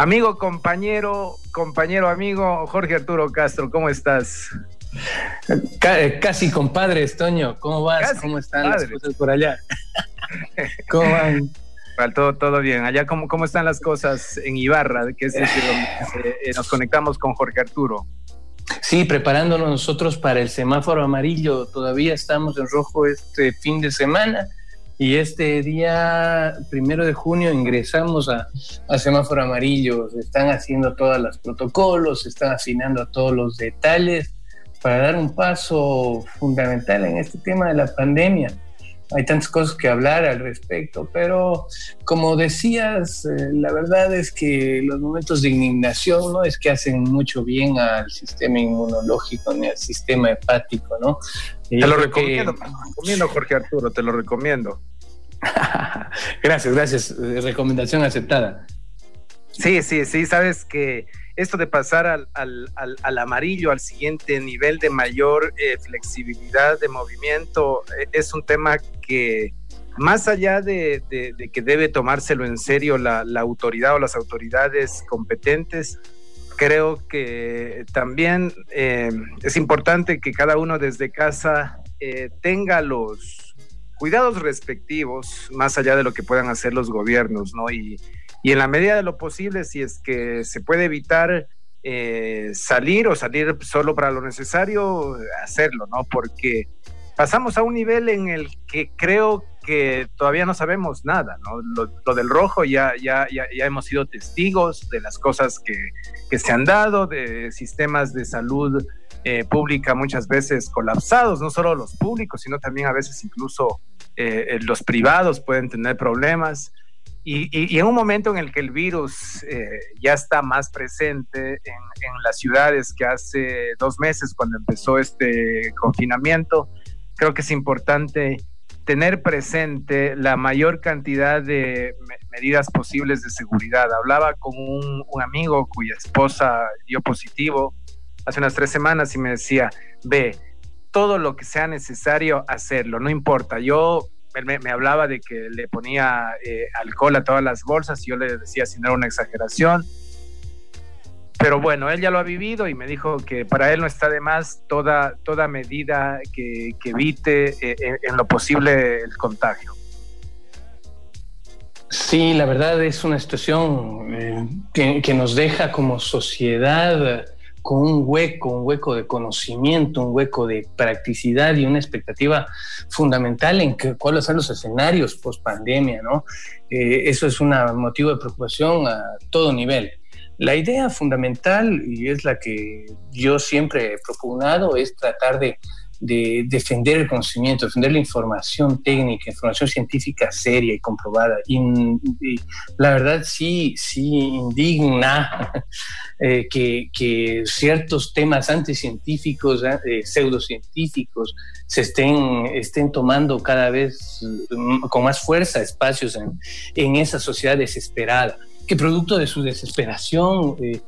Amigo, compañero, compañero, amigo, Jorge Arturo Castro, ¿cómo estás? Eh, casi compadre, Toño, ¿cómo vas? ¿Cómo están las cosas por allá? ¿Cómo van? Todo, todo bien. Allá, ¿cómo, ¿cómo están las cosas en Ibarra? Que es decir, donde eh, nos conectamos con Jorge Arturo. Sí, preparándonos nosotros para el semáforo amarillo. Todavía estamos en rojo este fin de semana y este día, primero de junio, ingresamos a, semáforo amarillo. Se están haciendo todos los protocolos, se están afinando todos los detalles para dar un paso fundamental en este tema de la pandemia. Hay tantas cosas que hablar al respecto, pero como decías, eh, la verdad es que los momentos de indignación no es que hacen mucho bien al sistema inmunológico ni al sistema hepático, ¿no? te lo recomiendo, te lo recomiendo, Jorge Arturo, te lo recomiendo. gracias, gracias. Eh, recomendación aceptada. Sí, sí, sí, sabes que esto de pasar al, al, amarillo, al siguiente nivel de mayor eh, flexibilidad de movimiento, eh, es un tema que más allá de, que debe tomárselo en serio la, autoridad o las autoridades competentes, creo que también es importante que cada uno desde casa tenga los, cuidados respectivos, más allá de lo que puedan hacer los gobiernos, ¿no? Y, en la medida de lo posible, si es que se puede evitar eh, salir o salir solo para lo necesario, hacerlo, ¿no? Porque pasamos a un nivel en el que creo que todavía no sabemos nada, ¿no? Lo, del rojo ya, ya, ya, ya, hemos sido testigos de las cosas que, que se han dado, de sistemas de salud eh, pública muchas veces colapsados, no solo los públicos, sino también a veces incluso eh, los privados pueden tener problemas. Y, en un momento en el que el virus eh, ya está más presente en, las ciudades que hace dos meses cuando empezó este confinamiento, creo que es importante tener presente la mayor cantidad de medidas posibles de seguridad. Hablaba con un, un amigo cuya esposa dio positivo hace unas tres semanas y me decía, ve, todo lo que sea necesario hacerlo, no importa. Yo, él me, hablaba de que le ponía eh, alcohol a todas las bolsas y yo le decía si no era una exageración. Pero bueno, él ya lo ha vivido y me dijo que para él no está de más toda, toda medida que, evite eh, en, lo posible el contagio. Sí, la verdad es una situación eh, que, nos deja como sociedad con un hueco, un hueco de conocimiento, un hueco de practicidad y una expectativa fundamental en que, cuáles son los escenarios post pandemia, ¿no? Eh, eso es un motivo de preocupación a todo nivel. La idea fundamental, y es la que yo siempre he propugnado, es tratar de de defender el conocimiento, defender la información técnica, información científica seria y comprobada. Y, la verdad sí, sí indigna eh, que, ciertos temas anticientíficos, eh, pseudocientíficos, se estén, estén tomando cada vez mm, con más fuerza espacios en, en esa sociedad desesperada, que producto de su desesperación eh,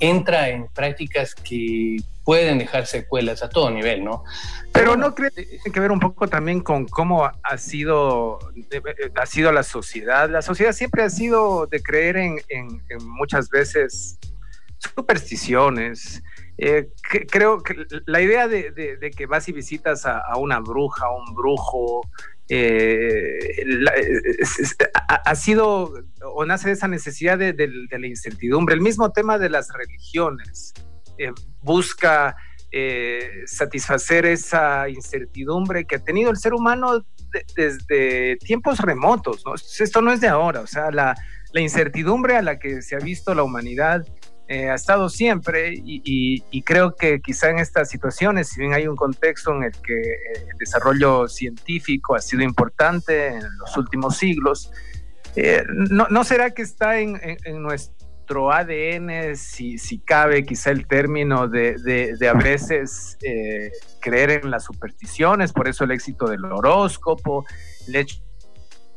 entra en prácticas que pueden dejar secuelas a todo nivel, ¿no? Pero no creo que tiene que ver un poco también con cómo ha sido, ha sido la sociedad. La sociedad siempre ha sido de creer en, muchas veces supersticiones. Eh, creo que la idea de, que vas y visitas a, una bruja, a un brujo, eh, ha, sido o nace de esa necesidad de, la incertidumbre. El mismo tema de las religiones. Eh, busca eh, satisfacer esa incertidumbre que ha tenido el ser humano desde tiempos remotos. Esto no es de ahora, o sea, la, incertidumbre a la que se ha visto la humanidad eh, ha estado siempre y, creo que quizá en estas situaciones, si bien hay un contexto en el que el desarrollo científico ha sido importante en los últimos siglos, no, será que está en nuestro ADN, si, si cabe quizá el término de, de, a veces eh, creer en las supersticiones, por eso el éxito del horóscopo, el hecho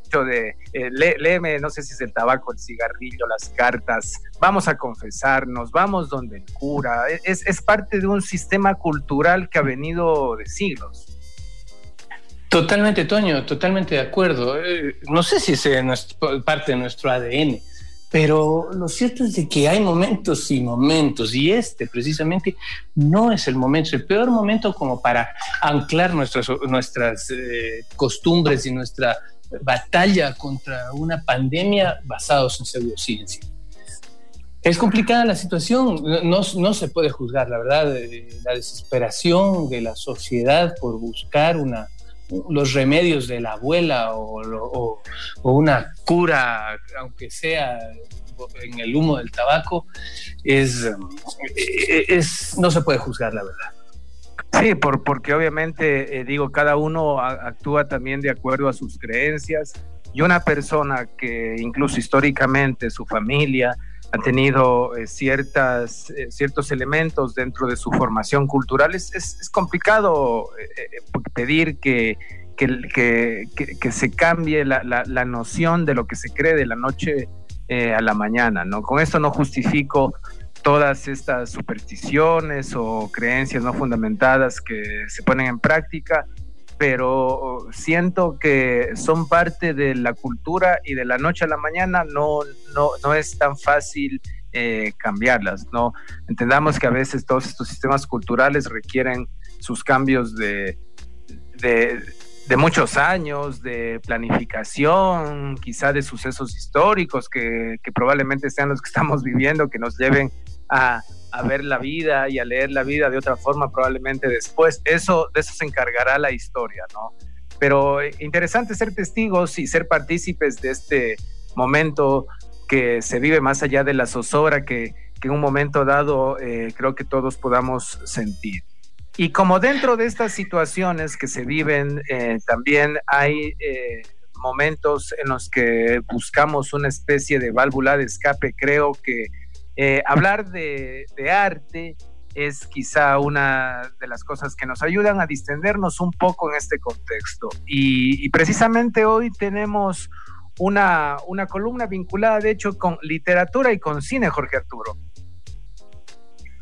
de eh, no sé si es el tabaco, el cigarrillo, las cartas, vamos a confesarnos, vamos donde el cura, es, es parte de un sistema cultural que ha venido de siglos. Totalmente, Toño, totalmente de acuerdo. Eh, no sé si es parte de nuestro ADN, Pero lo cierto es de que hay momentos y momentos, y este precisamente no es el momento, el peor momento como para anclar nuestras, nuestras eh, costumbres y nuestra batalla contra una pandemia basados en pseudociencia. Es complicada la situación, no, no, se puede juzgar, la verdad, la desesperación de la sociedad por buscar una, los remedios de la abuela o, una cura, aunque sea en el humo del tabaco, es, es no se puede juzgar, la verdad. Sí, por, porque obviamente, eh, digo, cada uno actúa también de acuerdo a sus creencias y una persona que incluso históricamente su familia ha tenido eh, ciertas, eh, ciertos elementos dentro de su formación cultural, es, es, complicado pedir que, que, que, se cambie la, la, noción de lo que se cree de la noche a la mañana, ¿no? Con esto no justifico todas estas supersticiones o creencias no fundamentadas que se ponen en práctica, pero siento que son parte de la cultura y de la noche a la mañana no, no, no es tan fácil eh, cambiarlas, ¿no? Entendamos que a veces todos estos sistemas culturales requieren sus cambios de, de, de muchos años, de planificación, quizá de sucesos históricos que, que probablemente sean los que estamos viviendo, que nos lleven a, ver la vida y a leer la vida de otra forma probablemente después. Eso, de eso se encargará la historia, ¿no? Pero eh, interesante ser testigos y ser partícipes de este momento que se vive más allá de la zozobra que, en un momento dado eh, creo que todos podamos sentir. Y como dentro de estas situaciones que se viven, eh, también hay momentos en los que buscamos una especie de válvula de escape, creo que eh, hablar de, arte es quizá una de las cosas que nos ayudan a distendernos un poco en este contexto. Y, precisamente hoy tenemos una, columna vinculada, de hecho, con literatura y con cine, Jorge Arturo.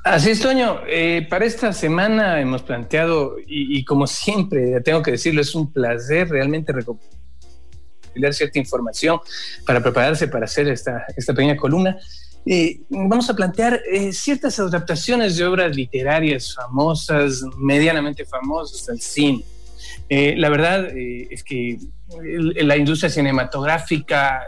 Así es, Toño. Eh, para esta semana hemos planteado, y, como siempre, tengo que decirlo, es un placer realmente recopilar cierta información para prepararse para hacer esta, esta pequeña columna. Eh, vamos a plantear eh, ciertas adaptaciones de obras literarias famosas, medianamente famosas al cine. Eh, la verdad es que la industria cinematográfica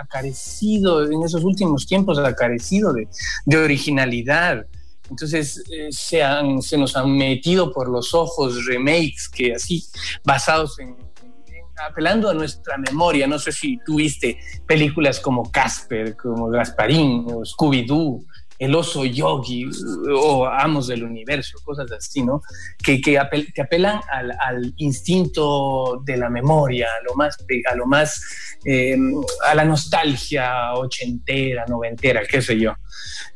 ha carecido, en esos últimos tiempos, ha carecido de, de originalidad. Entonces se, han, se nos han metido por los ojos remakes que así, basados en apelando a nuestra memoria, no sé si tuviste películas como Casper, como Gasparín o Scooby-Doo, El oso yogi o Amos del Universo, cosas así, ¿no? Que, que, apelan al, instinto de la memoria, a lo más, a, lo más eh, a la nostalgia ochentera, noventera, qué sé yo.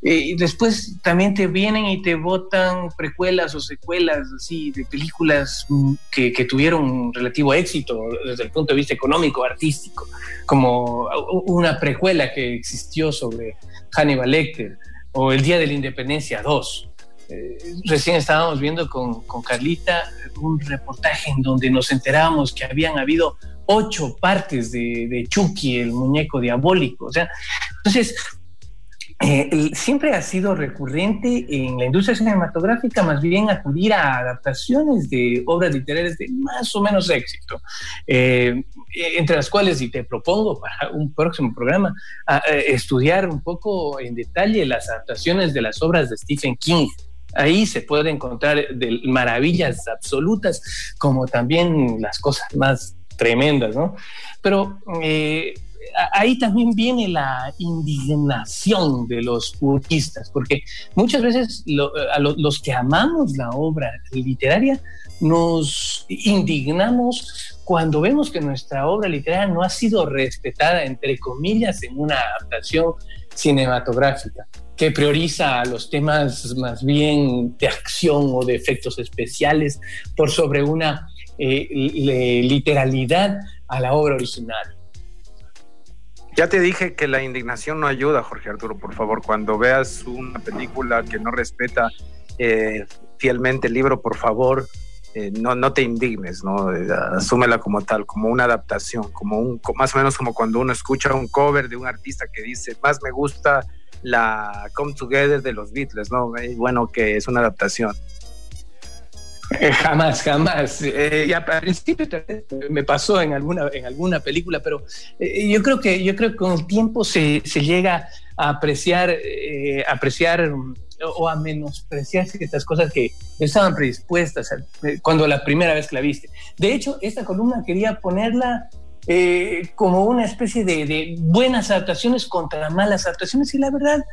Y después también te vienen y te botan precuelas o secuelas así de películas mm, que, que, tuvieron relativo éxito desde el punto de vista económico, artístico, como una precuela que existió sobre Hannibal Lecter o El Día de la Independencia 2. Eh, recién estábamos viendo con, con Carlita un reportaje en donde nos enterábamos que habían habido ocho partes de, de Chucky, el muñeco diabólico. O sea, entonces eh, siempre ha sido recurrente en la industria cinematográfica más bien acudir a adaptaciones de obras literarias de más o menos éxito, eh, entre las cuales, y te propongo para un próximo programa, estudiar un poco en detalle las adaptaciones de las obras de Stephen King. Ahí se puede encontrar de maravillas absolutas como también las cosas más tremendas, ¿no? Pero eh, ahí también viene la indignación de los puristas, porque muchas veces a los que amamos la obra literaria nos indignamos cuando vemos que nuestra obra literaria no ha sido respetada, entre comillas, en una adaptación cinematográfica que prioriza los temas más bien de acción o de efectos especiales por sobre una eh, literalidad a la obra original. Ya te dije que la indignación no ayuda, Jorge Arturo, por favor, cuando veas una película que no respeta eh, fielmente el libro, por favor, eh, no, no te indignes, ¿no? Asúmela como tal, como una adaptación, como un, más o menos como cuando uno escucha un cover de un artista que dice, más me gusta la Come Together de los Beatles, ¿no? bueno, que es una adaptación. Eh, jamás, jamás. y al principio me pasó en alguna, en alguna película, pero yo creo que yo creo que con el tiempo se, se llega a apreciar, apreciar o a menospreciar estas cosas que estaban predispuestas eh, cuando la primera vez que la viste. De hecho, esta columna quería ponerla eh, como una especie de, buenas adaptaciones contra malas adaptaciones y la verdad,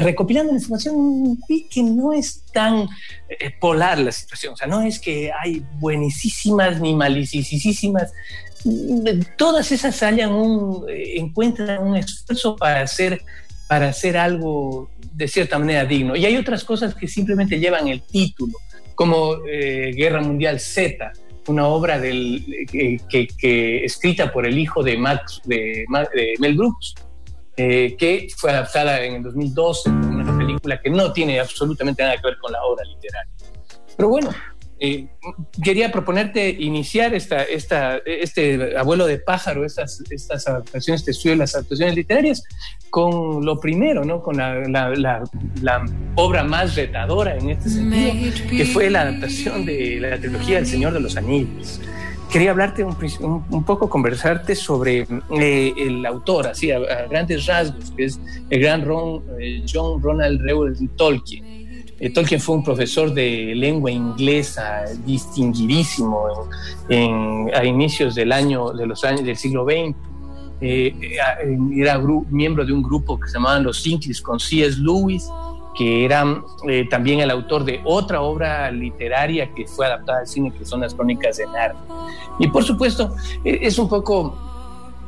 recopilando la información, vi que no es tan eh, polar la situación, o sea, no es que hay buenísimas ni malicísimas, todas esas hayan un, encuentran un esfuerzo para hacer para hacer algo de cierta manera digno. Y hay otras cosas que simplemente llevan el título, como eh, Guerra Mundial Z, una obra que, escrita por el hijo de, Max, de, Mel Brooks, eh, que fue adaptada en el 2012, una película que no tiene absolutamente nada que ver con la obra literaria. Pero bueno, eh, quería proponerte iniciar esta, esta, este abuelo de pájaro, estas, estas adaptaciones, este estudio de las adaptaciones literarias, con lo primero, ¿no? con la, la, la, obra más retadora en este sentido, que fue la adaptación de la trilogía El Señor de los Anillos. Quería hablarte un, un, poco, conversarte sobre eh, el autor, así a, grandes rasgos, que es el gran Ron, eh, John Ronald Reuel Tolkien eh, Tolkien fue un profesor de lengua inglesa distinguidísimo a inicios del año de los años del siglo XX. Eh, eh, era miembro de un grupo que se llamaban los Inclis con C.S. Lewis, que era también el autor de otra obra literaria que fue adaptada al cine, que son las Crónicas de Narnia. Y por supuesto, es un poco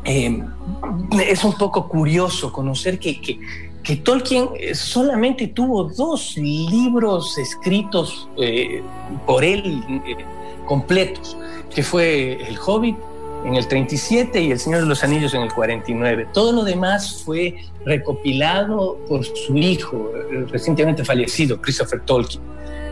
es un poco curioso conocer que, que, que Tolkien eh, solamente tuvo dos libros escritos eh, por él eh, completos, que fue El Hobbit en el 37 y El Señor de los Anillos en el 49. Todo lo demás fue recopilado por su hijo, recientemente fallecido, Christopher Tolkien.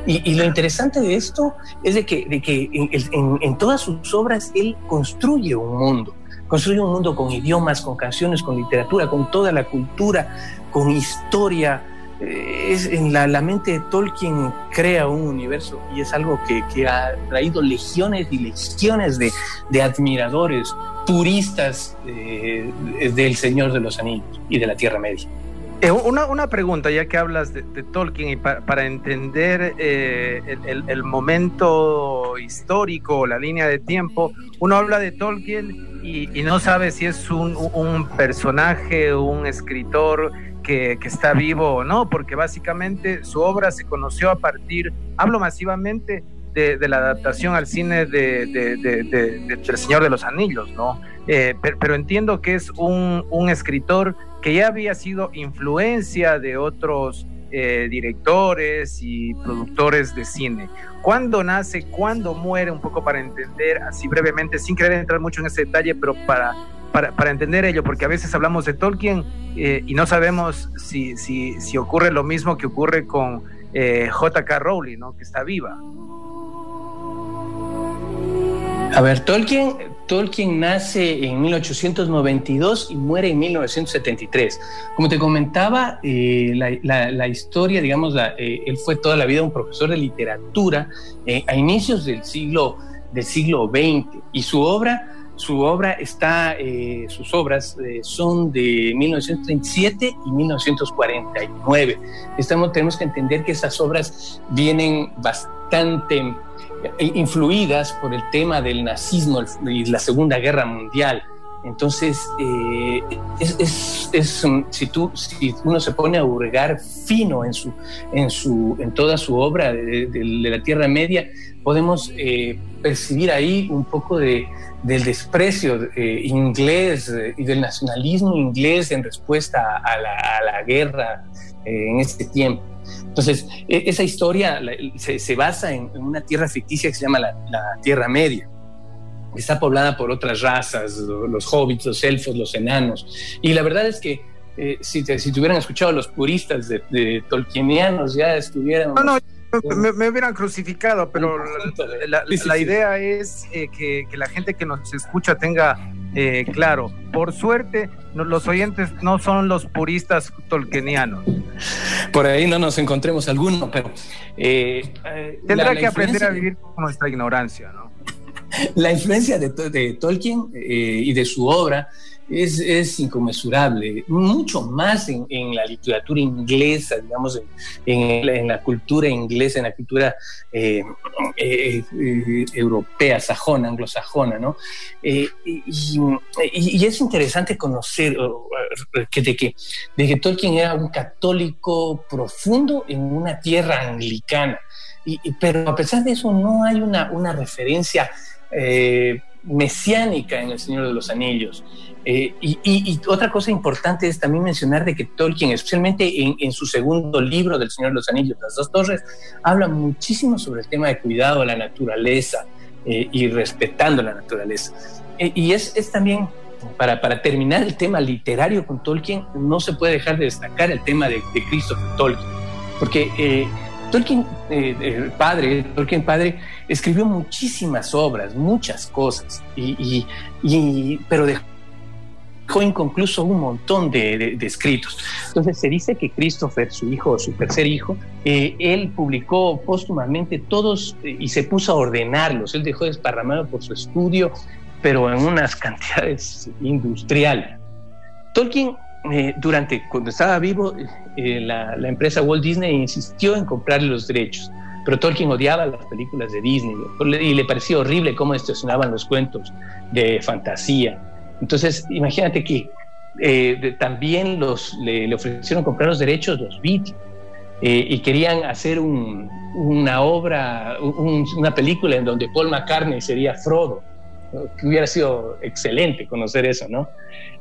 Y, lo interesante de esto es de que, de que en todas sus obras él construye un mundo construye un mundo con idiomas, con canciones, con literatura, con toda la cultura, con historia. Eh, es, en la, mente de Tolkien crea un universo y es algo que, ha traído legiones y legiones de, admiradores, puristas eh, del Señor de los Anillos y de la Tierra Media. Eh, una, pregunta, ya que hablas de, Tolkien, y para entender el, el, momento histórico, la línea de tiempo, uno habla de Tolkien y, no sabe si es un, un personaje, un escritor que, está vivo o no, porque básicamente su obra se conoció a partir, hablo masivamente de, la adaptación al cine de, El Señor de los Anillos, ¿no? Eh, pero, entiendo que es un, un, escritor que ya había sido influencia de otros eh, directores y productores de cine. ¿Cuándo nace? ¿Cuándo muere? Un poco para entender así brevemente, sin querer entrar mucho en ese detalle, pero para, para, entender ello, porque a veces hablamos de Tolkien eh, y no sabemos si, si, si, ocurre lo mismo que ocurre con eh, J.K. Rowling, ¿no? que está viva. A ver, Tolkien, Tolkien nace en 1892 y muere en 1973. Como te comentaba, eh, la, historia, digamos, eh, él fue toda la vida un profesor de literatura eh, a inicios del siglo, del siglo XX y su obra, su obra está, sus obras son de 1937 y 1949. Estamos, tenemos que entender que esas obras vienen bastante influidas por el tema del nazismo y la Segunda Guerra Mundial. Entonces, eh, si, tú, si uno se pone a hurgar fino en, su, en, su, en toda su obra de, la Tierra Media, podemos eh, percibir ahí un poco de, del desprecio eh, inglés y del nacionalismo inglés en respuesta a la, guerra en este tiempo. Entonces, e, esa historia se, basa en, una tierra ficticia que se llama la, Tierra Media. Está poblada por otras razas, los hobbits, los elfos, los enanos. Y la verdad es que eh, si, te, si hubieran escuchado los puristas de, Tolkienianos, ya estuvieran... No, no, me, hubieran crucificado, pero la, idea es eh, que, la gente que nos escucha tenga eh, claro. Por suerte, los oyentes no son los puristas tolkienianos. Por ahí no nos encontremos alguno, pero... Tendrá que aprender a vivir con nuestra ignorancia, ¿no? La influencia de, Tolkien y de su obra es, es inconmensurable, mucho más en, en, la literatura inglesa, digamos, en, en, la cultura inglesa, en la cultura eh, eh, eh, europea, sajona, anglosajona, ¿no? Y, y, es interesante conocer que de, que, de que Tolkien era un católico profundo en una tierra anglicana, y, pero a pesar de eso no hay una, una referencia mesiánica en El Señor de los Anillos. Eh, y, otra cosa importante es también mencionar de que Tolkien, especialmente en, su segundo libro del Señor de los Anillos, Las dos torres, habla muchísimo sobre el tema de cuidado a la naturaleza eh, y respetando la naturaleza. Eh, y es, es también, para, para, terminar el tema literario con Tolkien, no se puede dejar de destacar el tema de, de Christopher Tolkien, porque Tolkien, padre, Tolkien padre, escribió muchísimas obras, muchas cosas, y, y pero dejó inconcluso un montón de, escritos. Entonces se dice que Christopher, su hijo, su tercer hijo, eh, él publicó póstumamente todos eh, y se puso a ordenarlos. Él dejó desparramado por su estudio, pero en unas cantidades industriales. Tolkien, eh, durante, cuando estaba vivo, la, la empresa Walt Disney insistió en comprarle los derechos pero Tolkien odiaba las películas de Disney y le parecía horrible cómo estacionaban los cuentos de fantasía. Entonces, imagínate que eh, también los, le, ofrecieron comprar los derechos los Beatles eh, y querían hacer una obra, una película en donde Paul McCartney sería Frodo. Que hubiera sido excelente conocer eso, ¿no?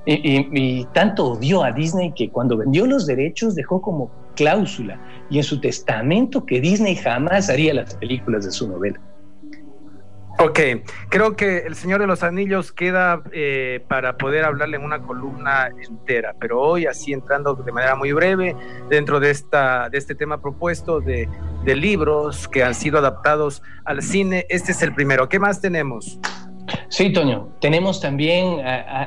Y, y, tanto odió a Disney que cuando vendió los derechos dejó como cláusula y en su testamento que Disney jamás haría las películas de su novela. Ok, creo que El Señor de los Anillos queda eh, para poder hablarle en una columna entera, pero hoy así entrando de manera muy breve dentro de, esta, de este tema propuesto de, de libros que han sido adaptados al cine, este es el primero. ¿Qué más tenemos? Sí, Toño, tenemos también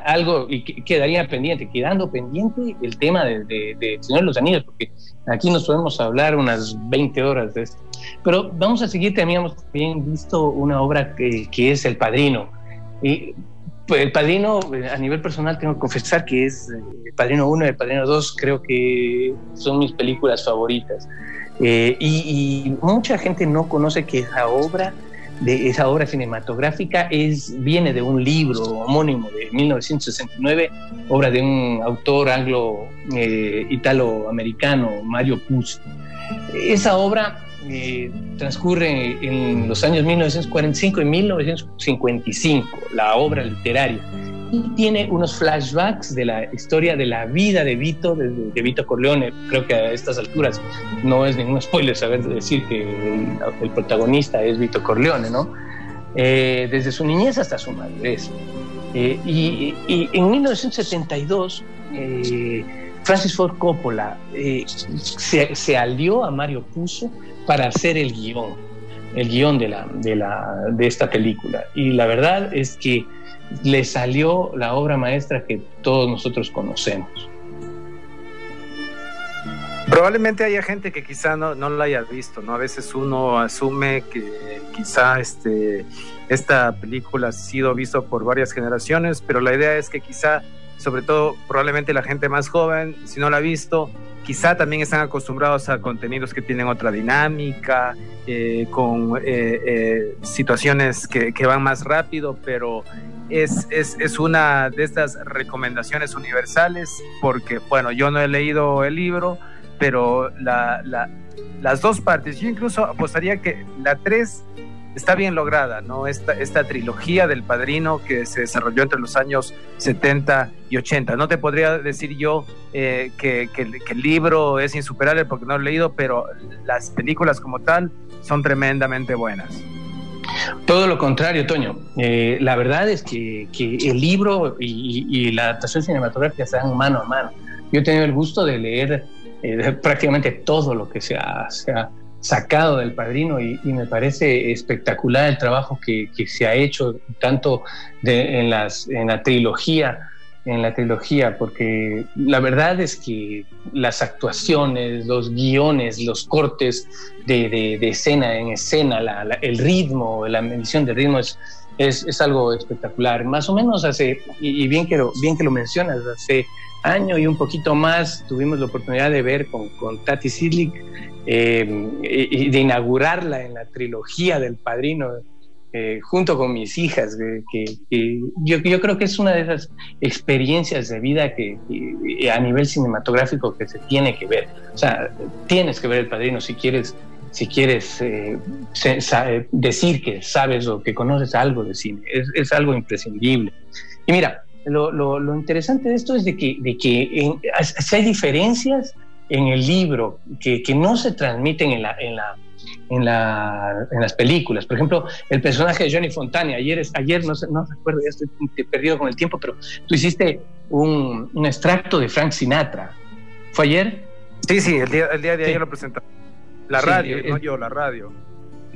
algo y quedaría pendiente, quedando pendiente el tema de, Señor los Anillos, porque aquí nos podemos hablar unas 20 horas de esto. Pero vamos a seguir, teníamos bien visto una obra que, que es El Padrino. Y pues, El Padrino, a nivel personal, tengo que confesar que es eh, El Padrino 1 y El Padrino 2, creo que son mis películas favoritas. Eh, y, y mucha gente no conoce que esa obra de esa obra cinematográfica es, viene de un libro homónimo de 1969, obra de un autor anglo-italo-americano, eh, Mario Puzo. Esa obra eh, transcurre en los años 1945 y 1955, la obra literaria y tiene unos flashbacks de la historia de la vida de Vito, de, Vito Corleone. Creo que a estas alturas no es ningún spoiler saber decir que el, protagonista es Vito Corleone, ¿no? Eh, desde su niñez hasta su madurez. Eh, y, en 1972, eh, Francis Ford Coppola se, se, alió a Mario Puzo para hacer el guion, el guion de, la, de, la, de esta película. Y la verdad es que le salió la obra maestra que todos nosotros conocemos. Probablemente haya gente que quizá no, no la haya visto, ¿no? A veces uno asume que quizá este, esta película ha sido vista por varias generaciones, pero la idea es que quizá, sobre todo probablemente la gente más joven, si no la ha visto, quizá también están acostumbrados a contenidos que tienen otra dinámica, eh, con eh, eh, situaciones que, van más rápido, pero es, es, es, una de estas recomendaciones universales, porque, bueno, yo no he leído el libro, pero la, la, las dos partes, yo incluso apostaría que la tres está bien lograda, ¿no? Esta, esta trilogía del padrino que se desarrolló entre los años 70 y 80. No te podría decir yo eh, que, que, que, el libro es insuperable porque no lo he leído, pero las películas como tal son tremendamente buenas. Todo lo contrario, Toño. Eh, la verdad es que, el libro y, la adaptación cinematográfica dan mano a mano. Yo he tenido el gusto de leer eh, prácticamente todo lo que se ha, sacado del padrino y, me parece espectacular el trabajo que, se ha hecho tanto en, las, en la trilogía en la trilogía, porque la verdad es que las actuaciones, los guiones, los cortes de, escena en escena, el ritmo, la medición del ritmo es, es, algo espectacular. Más o menos hace, y, bien, que lo, bien que lo mencionas, hace año y un poquito más tuvimos la oportunidad de ver con, con Tati Sidlik eh, y de inaugurarla en la trilogía del Padrino eh, junto con mis hijas, que, yo, yo, creo que es una de esas experiencias de vida que, a nivel cinematográfico que se tiene que ver. O sea, tienes que ver El Padrino si quieres, si quieres eh, decir que sabes o que conoces algo de cine. Es, es algo imprescindible. Y mira, lo, lo, lo, interesante de esto es de que, de que si hay diferencias en el libro que, que no se transmiten en la, en la en, la, en, las películas. Por ejemplo, el personaje de Johnny Fontana, ayer, ayer no, no recuerdo, ya estoy perdido con el tiempo, pero tú hiciste un, un extracto de Frank Sinatra. ¿Fue ayer? Sí, sí, el día, el día de ayer lo presentamos. La radio, no yo, la radio.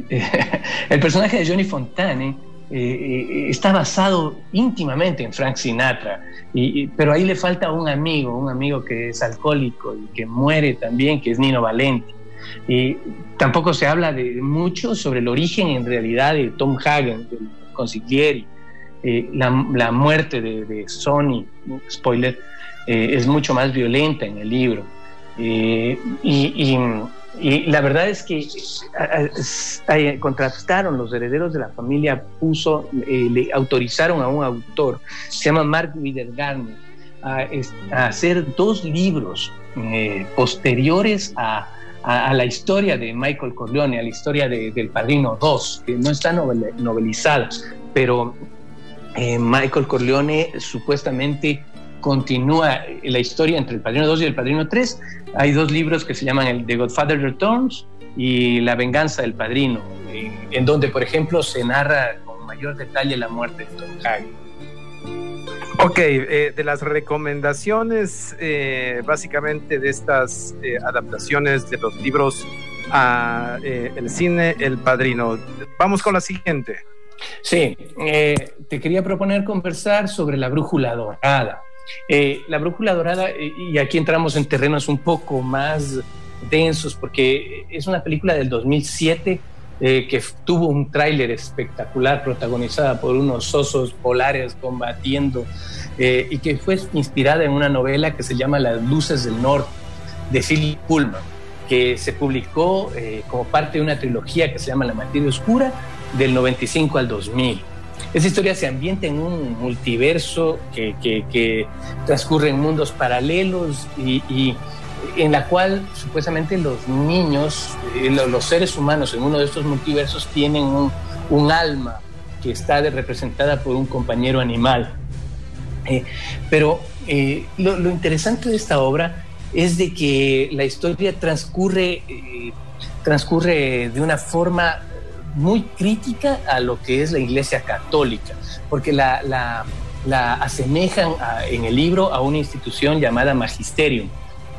el personaje de Johnny Fontana eh, eh, está basado íntimamente en Frank Sinatra, y, pero ahí le falta un amigo, un amigo que es alcohólico y que muere también, que es Nino Valenti. Y tampoco se habla de mucho sobre el origen en realidad de Tom Hagen, del consiglieri. Eh, la, muerte de, Sony, spoiler, eh, es mucho más violenta en el libro. Eh, y, la verdad es que contrastaron los herederos de la familia Puso, le autorizaron a un autor, se llama Mark Widergarner, a, a hacer dos libros posteriores a la historia de Michael Corleone, a la historia de, del Padrino 2, que no está novelizada, pero eh, Michael Corleone supuestamente continúa la historia entre el Padrino 2 y el Padrino 3. Hay dos libros que se llaman el The Godfather Returns y La venganza del Padrino, en, donde, por ejemplo, se narra con mayor detalle la muerte de Tom Hagen. Ok, eh, de las recomendaciones eh, básicamente de estas eh, adaptaciones de los libros a el cine El Padrino. Vamos con la siguiente. Sí, te quería proponer conversar sobre la brújula dorada. La brújula dorada, y aquí entramos en terrenos un poco más densos, porque es una película del 2007 que tuvo un tráiler espectacular protagonizada por unos osos polares combatiendo eh, y que fue inspirada en una novela que se llama Las Luces del Norte de Philip Pullman, que se publicó eh, como parte de una trilogía que se llama La Materia Oscura del 95 al 2000. Esa historia se ambienta en un multiverso que, que, transcurre en mundos paralelos y, en la cual supuestamente los niños, eh, los seres humanos en uno de estos multiversos tienen un, un alma que está representada por un compañero animal. Eh, pero eh, lo, interesante de esta obra es de que la historia transcurre, eh, transcurre de una forma muy crítica a lo que es la Iglesia Católica, porque la, la, asemejan en el libro a una institución llamada Magisterium,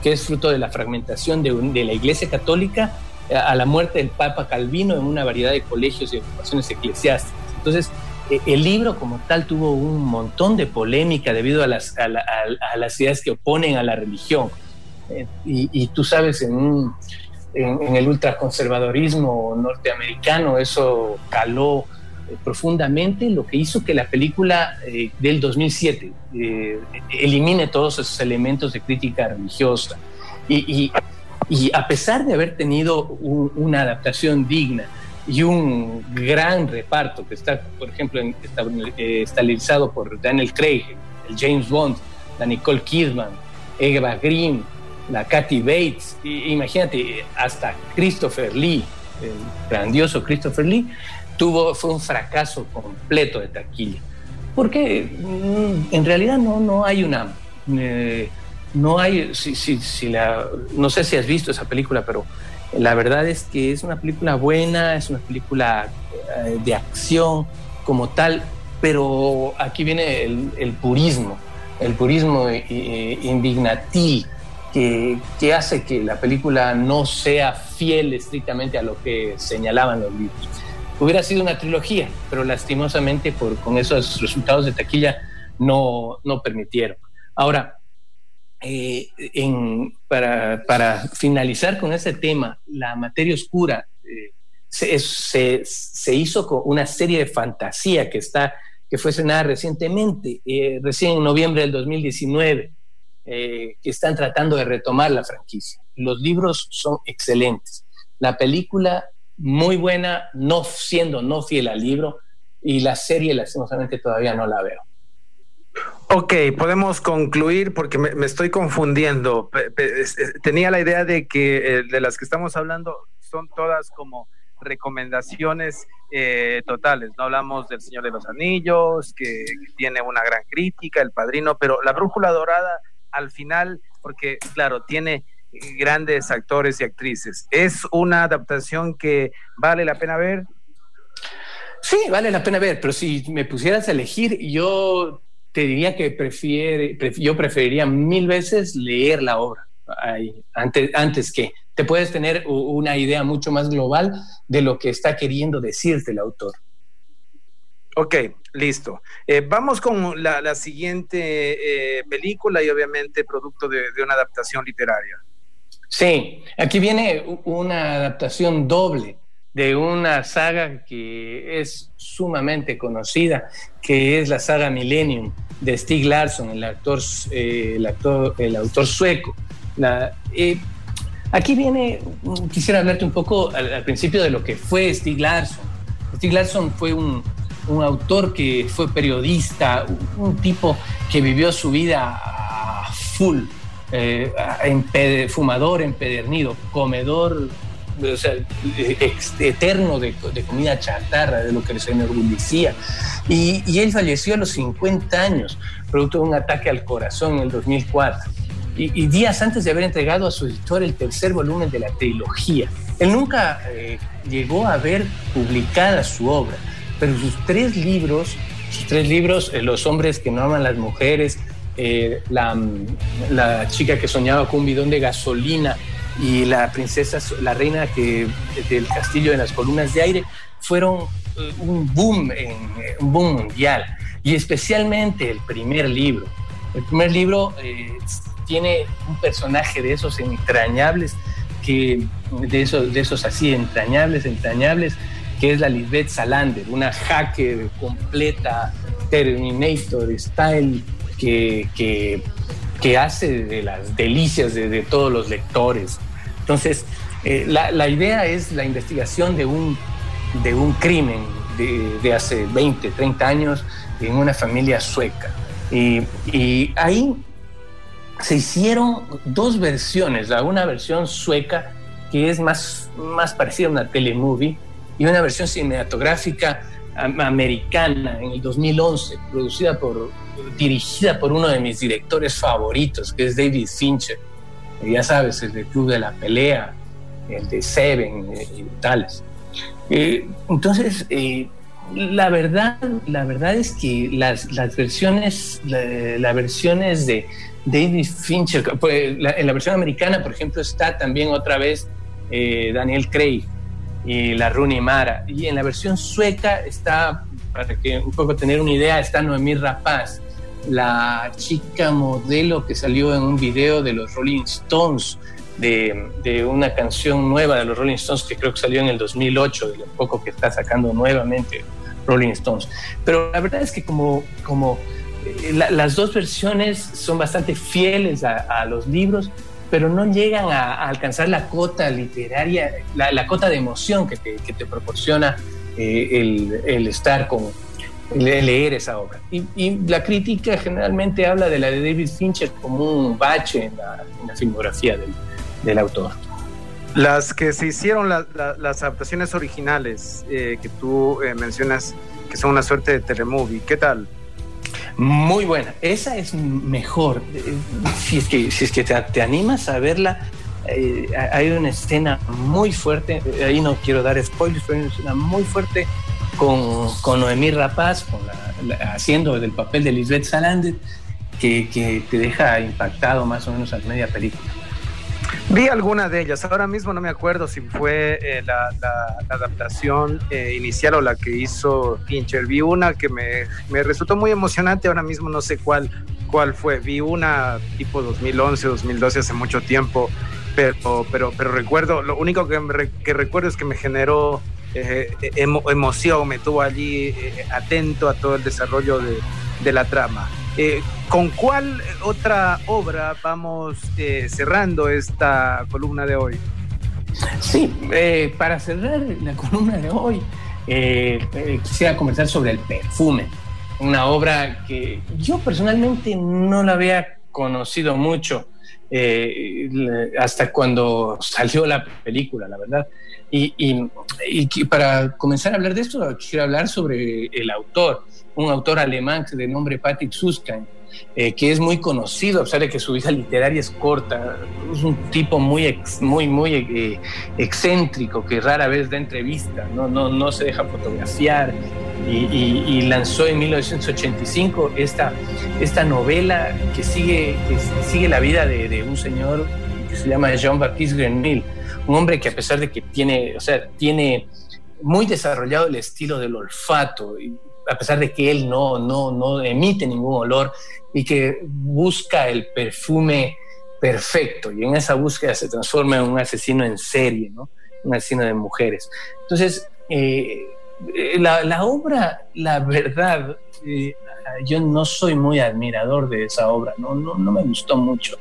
que es fruto de la fragmentación de, de la Iglesia Católica a la muerte del Papa Calvino en una variedad de colegios y ocupaciones eclesiásticas. Entonces, eh, el libro como tal tuvo un montón de polémica debido a las, a, las ideas que oponen a la religión. Eh, y, tú sabes, en, en, el ultraconservadorismo norteamericano eso caló eh, profundamente, lo que hizo que la película del 2007 elimine todos esos elementos de crítica religiosa. Y, a pesar de haber tenido una adaptación digna, y un gran reparto que está, por ejemplo, eh, estabilizado por Daniel Craig, el James Bond, la Nicole Kidman, Eva Green, la Kathy Bates, imagínate, hasta Christopher Lee, el grandioso Christopher Lee, tuvo, fue un fracaso completo de taquilla. Porque mm, en realidad no, no hay una... Eh, no hay, si, si, si la, no sé si has visto esa película, pero la verdad es que es una película buena, es una película eh, de acción como tal, pero aquí viene el, purismo, el purismo indignatil que, que, hace que la película no sea fiel estrictamente a lo que señalaban los libros. Hubiera sido una trilogía, pero lastimosamente por, con esos resultados de taquilla no, no permitieron. Ahora, eh, en, para, para, finalizar con ese tema, la materia oscura eh, se, se, se, hizo con una serie de fantasía que, está, que fue estrenada recientemente, eh, recién en noviembre del 2019. Eh, que están tratando de retomar la franquicia. Los libros son excelentes. La película, muy buena, no siendo no fiel al libro, y la serie, lastimosamente, todavía no la veo. Ok, podemos concluir porque me, estoy confundiendo. Tenía la idea de que eh, de las que estamos hablando son todas como recomendaciones eh, totales. No hablamos del Señor de los Anillos, que, tiene una gran crítica, El Padrino, pero La Brújula Dorada al final, porque claro, tiene grandes actores y actrices. ¿Es una adaptación que vale la pena ver? Sí, vale la pena ver, pero si me pusieras a elegir, yo te diría que prefiere, yo preferiría mil veces leer la obra antes, antes que te puedes tener una idea mucho más global de lo que está queriendo decirte el autor. Ok, listo. Eh, vamos con la, siguiente eh, película y obviamente producto de, una adaptación literaria. Sí, aquí viene una adaptación doble de una saga que es sumamente conocida, que es la saga Millennium de Stig Larsson, el actor, eh, el, actor el autor sueco. aquí viene, quisiera hablarte un poco al, al, principio de lo que fue Stig Larsson. Stig Larsson fue un, un autor que fue periodista, un, tipo que vivió su vida full, eh, fumador empedernido, comedor o eterno de, comida chatarra, de lo que se enorgullecía. Y, y, él falleció a los 50 años, producto de un ataque al corazón en el 2004. Y, días antes de haber entregado a su editor el tercer volumen de la trilogía. Él nunca eh, llegó a ver publicada su obra pero sus tres libros, sus tres libros, eh, Los hombres que no aman las mujeres, eh, la, la, chica que soñaba con un bidón de gasolina y la princesa, la reina que, del castillo de las columnas de aire, fueron eh, un boom, en, un boom mundial. Y especialmente el primer libro. El primer libro tiene un personaje de esos entrañables, que, de, esos, de esos así entrañables, entrañables, que es la Lisbeth Salander, una hacker completa, Terminator style, que, que, que hace de las delicias de, todos los lectores. Entonces, eh, la, la, idea es la investigación de un, de un crimen de, de, hace 20, 30 años en una familia sueca. Y, y ahí se hicieron dos versiones, una versión sueca que es más, más parecida a una telemovie, y una versión cinematográfica americana en el 2011, producida por, dirigida por uno de mis directores favoritos, que es David Fincher. Ya sabes, el del Club de la Pelea, el de Seven eh, y tales. Eh, entonces, eh, la verdad, la verdad es que las, las versiones, las versiones de David Fincher, pues, en la versión americana, por ejemplo, está también otra vez Daniel Craig, y la Rooney Mara. Y en la versión sueca está, para que un poco tener una idea, está Noemí Rapaz, la chica modelo que salió en un video de los Rolling Stones, de, de, una canción nueva de los Rolling Stones que creo que salió en el 2008, de lo poco que está sacando nuevamente Rolling Stones. Pero la verdad es que como, como eh, las dos versiones son bastante fieles a, a los libros, pero no llegan a, alcanzar la cota literaria, la, cota de emoción que te, proporciona eh, el, el, estar con, leer esa obra. Y, la crítica generalmente habla de la de David Fincher como un bache en la, filmografía del, del, autor. Las que se hicieron, las adaptaciones originales eh, que tú eh, mencionas, que son una suerte de telemovie, ¿qué tal? Muy buena. Esa es mejor. Si es que, si es que te, animas a verla, eh, hay una escena muy fuerte. Ahí no quiero dar spoilers, pero hay una escena muy fuerte con, con Noemí Rapaz, haciendo el papel de Lisbeth Salander, que, te deja impactado más o menos a media película. Vi alguna de ellas, ahora mismo no me acuerdo si fue eh, la, adaptación eh, inicial o la que hizo Fincher. Vi una que me, me, resultó muy emocionante, ahora mismo no sé cuál, cuál fue. Vi una tipo 2011, 2012, hace mucho tiempo, pero, pero, recuerdo, lo único que, que recuerdo es que me generó eh, emoción, me tuvo allí atento a todo el desarrollo de, de la trama. Eh, ¿Con cuál otra obra vamos eh, cerrando esta columna de hoy? Sí, eh, para cerrar la columna de hoy, quisiera conversar sobre el perfume, una obra que yo personalmente no la había conocido mucho hasta cuando salió la película, la verdad. Y, y, para comenzar a hablar de esto, quisiera hablar sobre el autor un autor alemán de nombre Patrick Suskind, eh, que es muy conocido, a pesar de que su vida literaria es corta. Es un tipo muy, muy, muy eh, excéntrico que rara vez da entrevista, no, no, no se deja fotografiar. Y, lanzó en 1985 esta, esta novela que sigue, que sigue la vida de, de un señor que se llama Jean-Baptiste Grenville, un hombre que a pesar de que tiene, o sea, tiene muy desarrollado el estilo del olfato, a pesar de que él no, no, no emite ningún olor y que busca el perfume perfecto y en esa búsqueda se transforma en un asesino en serie, ¿no? un asesino de mujeres. Entonces, eh, la, obra, la verdad, eh, yo no soy muy admirador de esa obra, no, no, no me gustó mucho.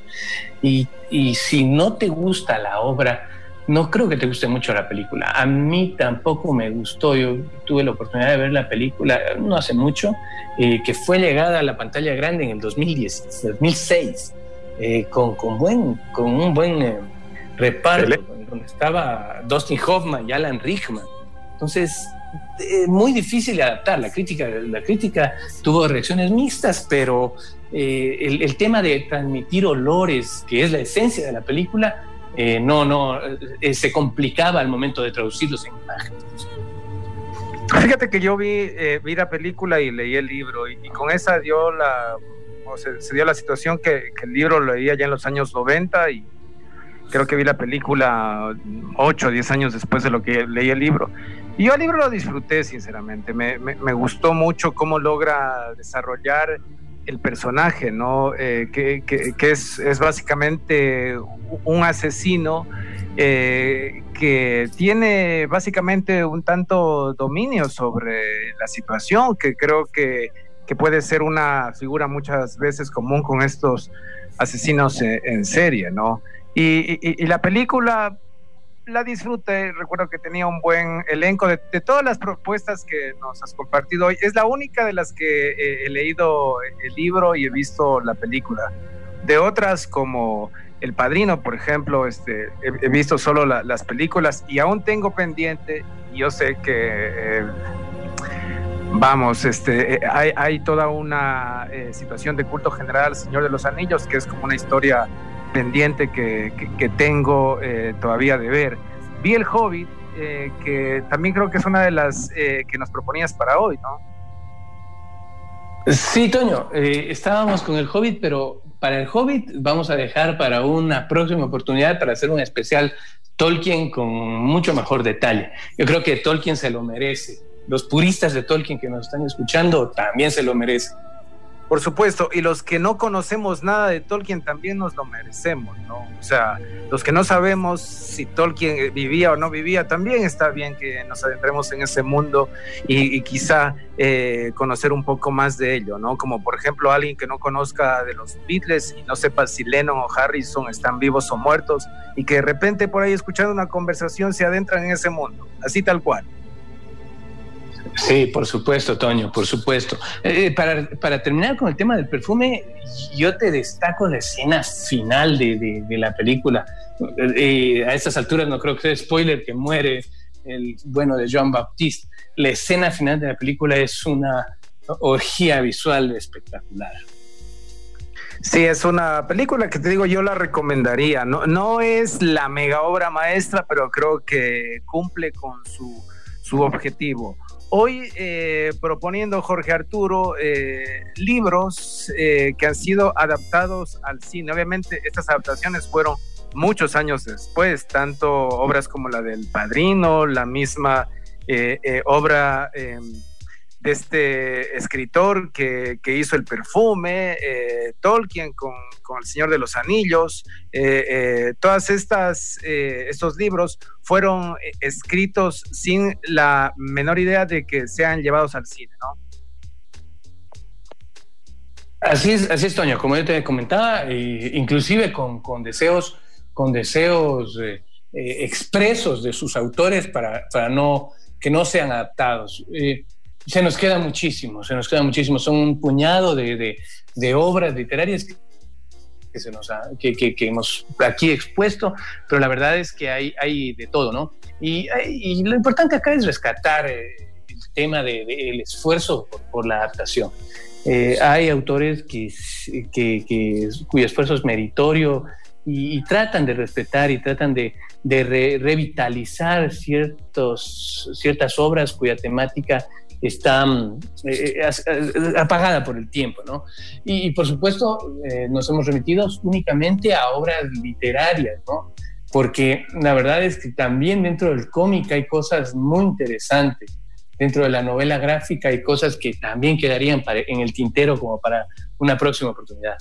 Y, y si no te gusta la obra, no creo que te guste mucho la película. A mí tampoco me gustó. Yo tuve la oportunidad de ver la película no hace mucho, eh, que fue llegada a la pantalla grande en el 2010, 2006, eh, con, con, buen, con un buen eh, reparto, donde estaba Dustin Hoffman y Alan Rickman. Entonces, muy difícil de adaptar. La crítica, la crítica tuvo reacciones mixtas, pero el, el tema de transmitir olores, que es la esencia de la película, eh, no, no, eh, se complicaba al momento de traducirlos en imágenes. Fíjate que yo vi, eh, vi la película y leí el libro y, con esa dio la, o se, dio la situación que, el libro lo leía ya en los años 90 y creo que vi la película 8 o 10 años después de lo que leí el libro. Y yo el libro lo disfruté, sinceramente. Me, me gustó mucho cómo logra desarrollar el personaje, ¿no? Eh, que, es, es, básicamente un asesino eh, que tiene básicamente un tanto dominio sobre la situación, que creo que, puede ser una figura muchas veces común con estos asesinos en, serie, ¿no? y, la película la disfruté, recuerdo que tenía un buen elenco de, todas las propuestas que nos has compartido hoy. Es la única de las que eh, he leído el libro y he visto la película. De otras como El Padrino, por ejemplo, este, he, visto solo las películas y aún tengo pendiente, yo sé que... Eh, vamos, este, eh, hay, toda una situación de culto general, Señor de los Anillos, que es como una historia pendiente que, tengo eh, todavía de ver. Vi el Hobbit, eh, que también creo que es una de las eh, que nos proponías para hoy, ¿no? Sí, Toño, estábamos con el Hobbit, pero para el Hobbit vamos a dejar para una próxima oportunidad para hacer un especial Tolkien con mucho mejor detalle. Yo creo que Tolkien se lo merece. Los puristas de Tolkien que nos están escuchando también se lo merecen. Por supuesto, y los que no conocemos nada de Tolkien también nos lo merecemos, ¿no? O sea, los que no sabemos si Tolkien vivía o no vivía, también está bien que nos adentremos en ese mundo y, quizá eh, conocer un poco más de ello, ¿no? Como por ejemplo alguien que no conozca de los Beatles y no sepa si Lennon o Harrison están vivos o muertos y que de repente por ahí escuchando una conversación se adentran en ese mundo, así tal cual. Sí, por supuesto, Toño, por supuesto. Eh, para, para, terminar con el tema del perfume, yo te destaco la escena final de, de, la película. Eh, a estas alturas no creo que sea spoiler que muere el bueno de Jean Baptiste. La escena final de la película es una orgía visual espectacular. Sí, es una película que te digo, yo la recomendaría. No, no es la mega obra maestra, pero creo que cumple con su, su objetivo. Hoy eh, proponiendo Jorge Arturo eh, libros eh, que han sido adaptados al cine. Obviamente estas adaptaciones fueron muchos años después, tanto obras como la del Padrino, la misma obra em, de este escritor que, hizo el perfume, eh, Tolkien con, El Señor de los Anillos, eh, eh, todas estas estos libros fueron escritos sin la menor idea de que sean llevados al cine, ¿no? Así es, así es, Toño, como yo te comentaba, inclusive con, deseos, con deseos expresos de sus autores para, para no que no sean adaptados. Se nos queda muchísimo, se nos queda muchísimo. Son un puñado de, de, obras literarias que, se nos que, que, hemos aquí expuesto, pero la verdad es que hay, hay de todo, ¿no? Y, y lo importante acá es rescatar eh, el tema del de, esfuerzo por, la adaptación. Eh, hay autores que, que, cuyo esfuerzo es meritorio y, tratan de respetar y tratan de, de revitalizar ciertos, ciertas obras cuya temática está mm, eh, eh, eh, apagada por el tiempo, ¿no? Y, por supuesto nos hemos remitido únicamente a obras literarias, ¿no? Porque la verdad es que también dentro del cómic hay cosas muy interesantes. Dentro de la novela gráfica hay cosas que también quedarían en el tintero como para una próxima oportunidad.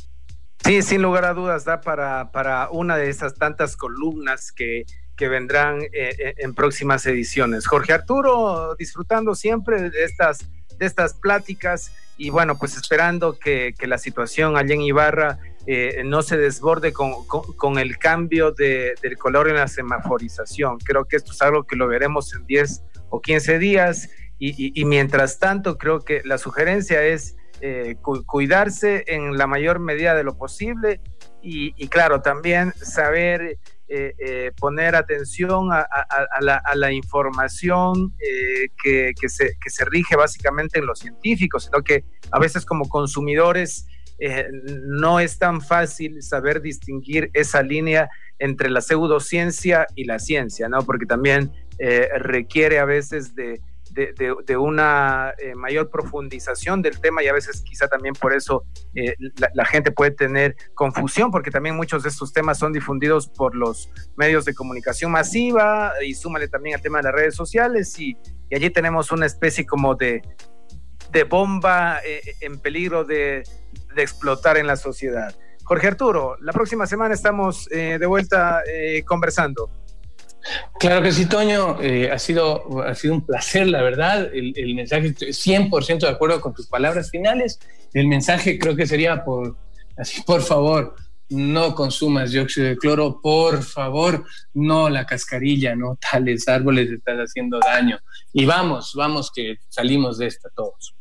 Sí, sin lugar a dudas, da para, para una de esas tantas columnas que que vendrán eh, eh, en próximas ediciones. Jorge Arturo, disfrutando siempre de estas, de estas pláticas y bueno, pues esperando que, la situación allá en Ibarra eh, no se desborde con, el cambio de, del color en la semaforización. Creo que esto es algo que lo veremos en 10 o 15 días y, mientras tanto creo que la sugerencia es cuidarse en la mayor medida de lo posible y, y claro, también saber eh, eh, poner atención a, la, información eh, que, se, que, se, rige básicamente en los científicos, sino que a veces como consumidores no es tan fácil saber distinguir esa línea entre la pseudociencia y la ciencia, ¿no? Porque también requiere a veces de, de, una eh, mayor profundización del tema y a veces quizá también por eso eh, la, gente puede tener confusión porque también muchos de estos temas son difundidos por los medios de comunicación masiva y súmale también al tema de las redes sociales y, allí tenemos una especie como de, de bomba eh, en peligro de, de, explotar en la sociedad. Jorge Arturo, la próxima semana estamos de vuelta conversando. Claro que sí, Toño. Eh, ha, sido, ha sido un placer, la verdad. El, el mensaje, 100% de acuerdo con tus palabras finales. El mensaje creo que sería por, por favor, no consumas dióxido de cloro, por favor, no la cascarilla, no tales árboles estás haciendo daño. Y vamos, vamos que salimos de esta todos.